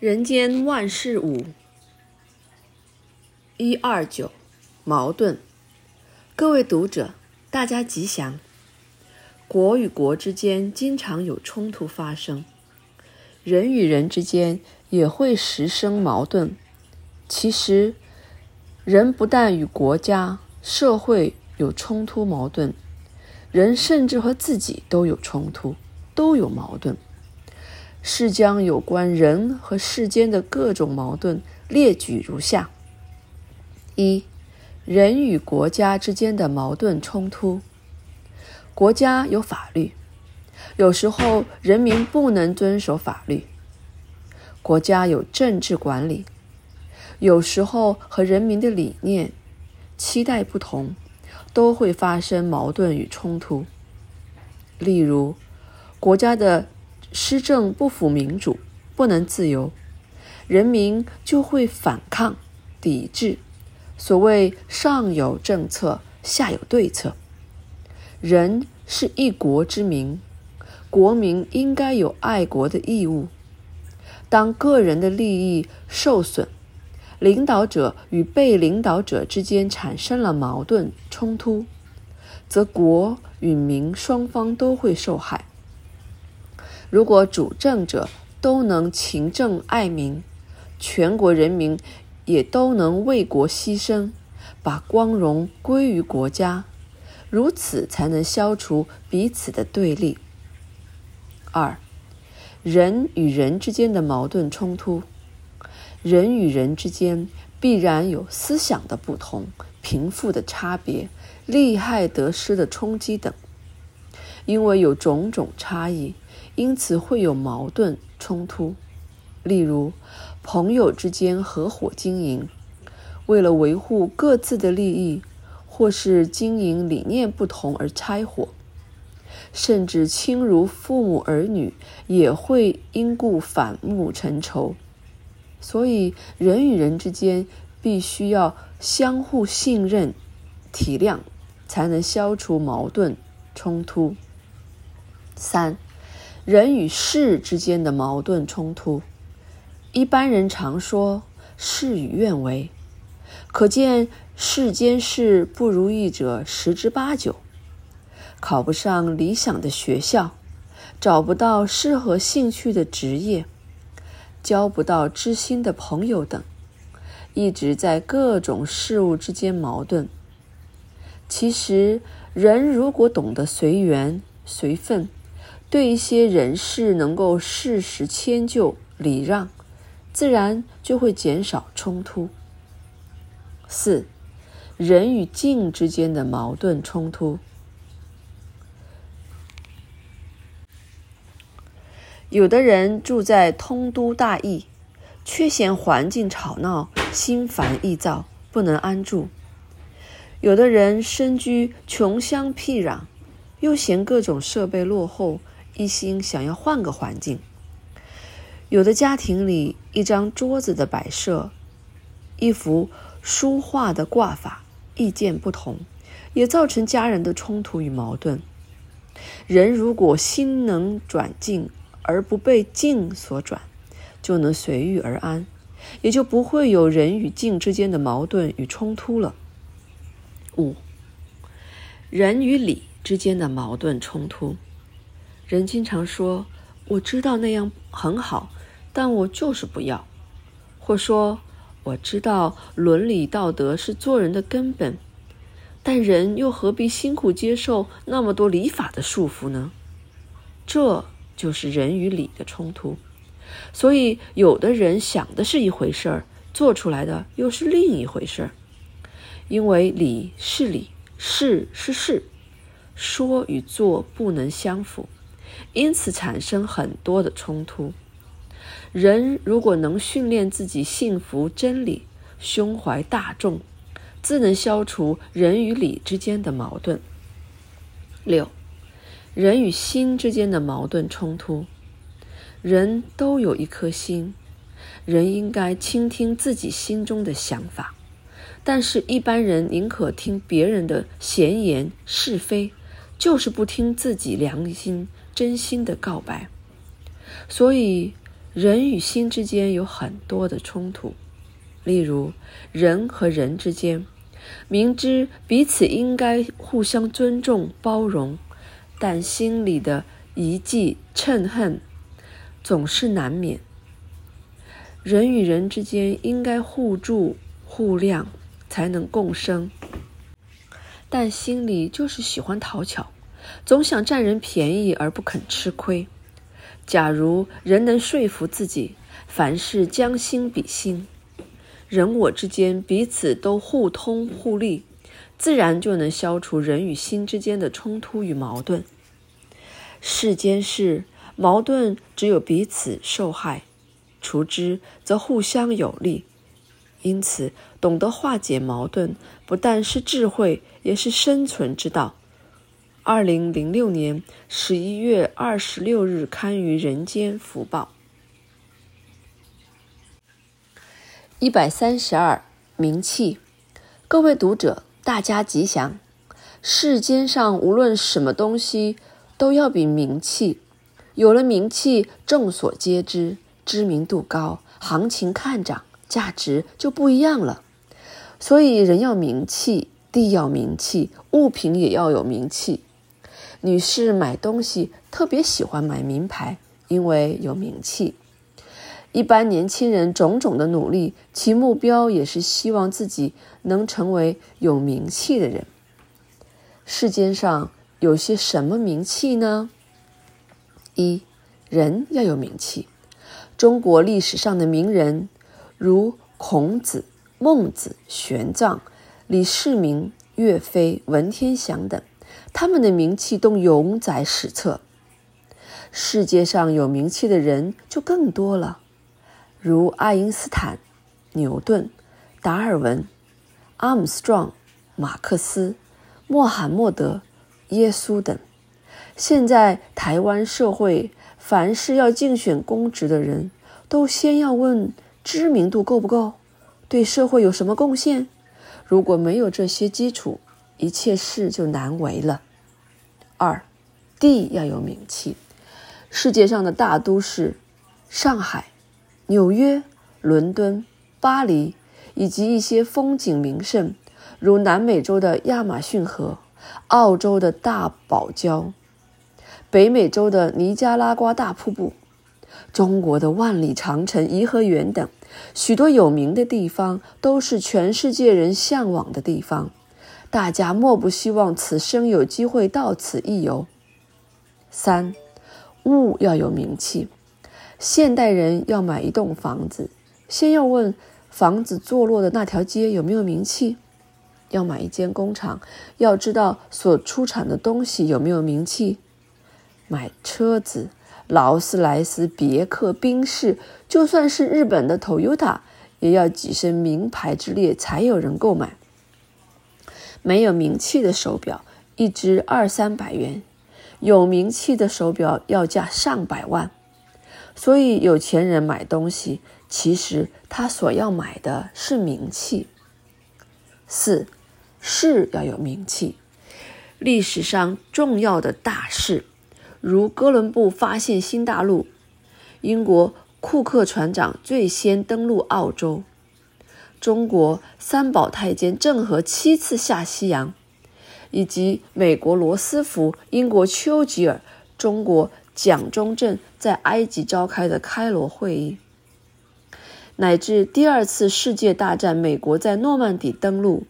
人间万事五，一二九，矛盾。各位读者，大家吉祥。国与国之间经常有冲突发生，人与人之间也会时生矛盾。其实，人不但与国家、社会有冲突矛盾，人甚至和自己都有冲突，都有矛盾。是将有关人和世间的各种矛盾列举如下：一、人与国家之间的矛盾冲突。国家有法律，有时候人民不能遵守法律；国家有政治管理，有时候和人民的理念、期待不同，都会发生矛盾与冲突。例如，国家的施政不符民主，不能自由，人民就会反抗、抵制。所谓上有政策，下有对策。人是一国之民，国民应该有爱国的义务。当个人的利益受损，领导者与被领导者之间产生了矛盾冲突，则国与民双方都会受害。如果主政者都能勤政爱民，全国人民也都能为国牺牲，把光荣归于国家，如此才能消除彼此的对立。二，人与人之间的矛盾冲突，人与人之间必然有思想的不同、贫富的差别、利害得失的冲击等，因为有种种差异。因此会有矛盾冲突，例如朋友之间合伙经营，为了维护各自的利益，或是经营理念不同而拆伙，甚至亲如父母儿女也会因故反目成仇。所以人与人之间必须要相互信任、体谅，才能消除矛盾冲突。三。人与事之间的矛盾冲突，一般人常说事与愿违，可见世间事不如意者十之八九。考不上理想的学校，找不到适合兴趣的职业，交不到知心的朋友等，一直在各种事物之间矛盾。其实，人如果懂得随缘随分。对一些人事能够适时迁就礼让，自然就会减少冲突。四，人与境之间的矛盾冲突。有的人住在通都大邑，却嫌环境吵闹、心烦意躁，不能安住；有的人身居穷乡僻壤，又嫌各种设备落后。一心想要换个环境，有的家庭里一张桌子的摆设，一幅书画的挂法，意见不同，也造成家人的冲突与矛盾。人如果心能转静，而不被境所转，就能随遇而安，也就不会有人与境之间的矛盾与冲突了。五，人与理之间的矛盾冲突。人经常说：“我知道那样很好，但我就是不要。”或说：“我知道伦理道德是做人的根本，但人又何必辛苦接受那么多礼法的束缚呢？”这就是人与理的冲突。所以，有的人想的是一回事儿，做出来的又是另一回事儿。因为理是理，事是事，说与做不能相符。因此产生很多的冲突。人如果能训练自己信服真理，胸怀大众，自能消除人与理之间的矛盾。六，人与心之间的矛盾冲突。人都有一颗心，人应该倾听自己心中的想法，但是，一般人宁可听别人的闲言是非，就是不听自己良心。真心的告白，所以人与心之间有很多的冲突，例如人和人之间，明知彼此应该互相尊重、包容，但心里的疑忌、嗔恨总是难免。人与人之间应该互助互谅，才能共生，但心里就是喜欢讨巧，总想占人便宜而不肯吃亏。假如人能说服自己，凡事将心比心，人我之间彼此都互通互利，自然就能消除人与心之间的冲突与矛盾。世间事，矛盾只有彼此受害，除之则互相有利。因此，懂得化解矛盾，不但是智慧，也是生存之道。二零零六年十一月二十六日刊于《人间福报》。一百三十二，名气。各位读者，大家吉祥。世间上无论什么东西，都要比名气。有了名气，众所皆知，知名度高，行情看涨，价值就不一样了。所以，人要名气，地要名气，物品也要有名气。女士买东西特别喜欢买名牌，因为有名气。一般年轻人种种的努力，其目标也是希望自己能成为有名气的人。世间上有些什么名气呢？一，人要有名气。中国历史上的名人，如孔子、孟子、玄奘、李世民、岳飞、文天祥等。他们的名气都永载史册。世界上有名气的人就更多了，如爱因斯坦、牛顿、达尔文、阿姆斯壮、马克思、穆罕默德、耶稣等。现在台湾社会，凡是要竞选公职的人，都先要问知名度够不够，对社会有什么贡献。如果没有这些基础，一切事就难为了。二，地要有名气。世界上的大都市，上海、纽约、伦敦、巴黎，以及一些风景名胜，如南美洲的亚马逊河、澳洲的大堡礁、北美洲的尼加拉瓜大瀑布、中国的万里长城、颐和园等，许多有名的地方，都是全世界人向往的地方。大家莫不希望此生有机会到此一游。三，物要有名气。现代人要买一栋房子，先要问房子坐落的那条街有没有名气；要买一间工厂，要知道所出产的东西有没有名气；买车子，劳斯莱斯、别克、宾士，就算是日本的 Toyota，也要跻身名牌之列才有人购买。没有名气的手表，一只二三百元；有名气的手表要价上百万。所以，有钱人买东西，其实他所要买的是名气。四，事要有名气。历史上重要的大事，如哥伦布发现新大陆，英国库克船长最先登陆澳洲。中国三宝太监郑和七次下西洋，以及美国罗斯福、英国丘吉尔、中国蒋中正在埃及召开的开罗会议，乃至第二次世界大战，美国在诺曼底登陆、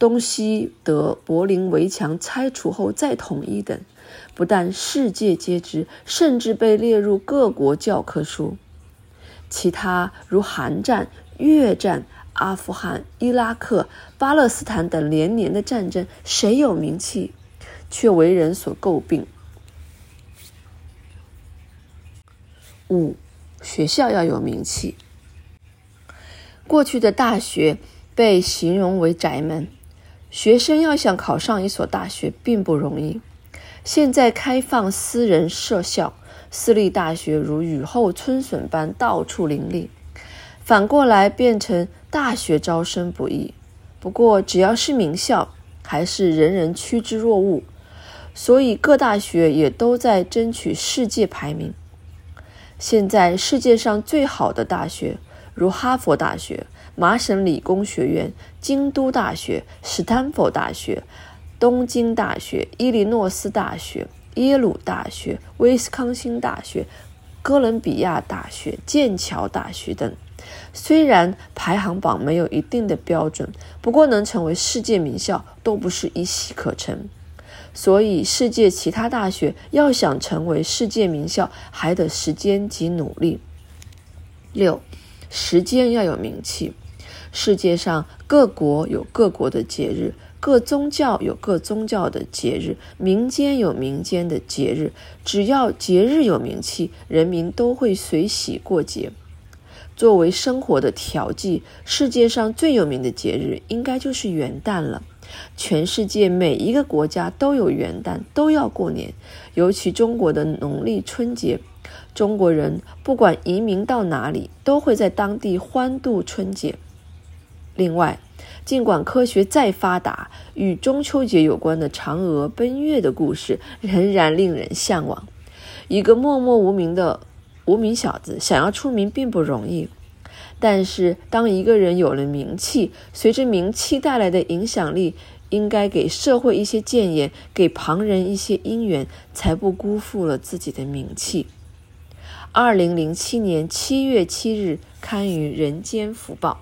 东西德柏林围墙拆除后再统一等，不但世界皆知，甚至被列入各国教科书。其他如韩战、越战。阿富汗、伊拉克、巴勒斯坦等连年的战争，谁有名气，却为人所诟病。五，学校要有名气。过去的大学被形容为宅门，学生要想考上一所大学并不容易。现在开放私人设校，私立大学如雨后春笋般到处林立，反过来变成。大学招生不易，不过只要是名校，还是人人趋之若鹜。所以各大学也都在争取世界排名。现在世界上最好的大学，如哈佛大学、麻省理工学院、京都大学、斯坦福大学、东京大学、伊利诺斯大学、耶鲁大学、威斯康星大学、哥伦比亚大学、剑桥大学等，虽然排行榜没有一定的标准，不过能成为世界名校都不是一夕可成。所以，世界其他大学要想成为世界名校，还得时间及努力。六，时间要有名气。世界上各国有各国的节日，各宗教有各宗教的节日，民间有民间的节日。只要节日有名气，人民都会随喜过节。作为生活的调剂，世界上最有名的节日应该就是元旦了。全世界每一个国家都有元旦，都要过年。尤其中国的农历春节，中国人不管移民到哪里，都会在当地欢度春节。另外，尽管科学再发达，与中秋节有关的嫦娥奔月的故事仍然令人向往。一个默默无名的无名小子想要出名并不容易。但是，当一个人有了名气，随着名气带来的影响力，应该给社会一些建言，给旁人一些因缘，才不辜负了自己的名气。二零零七年七月七日刊于《人间福报》。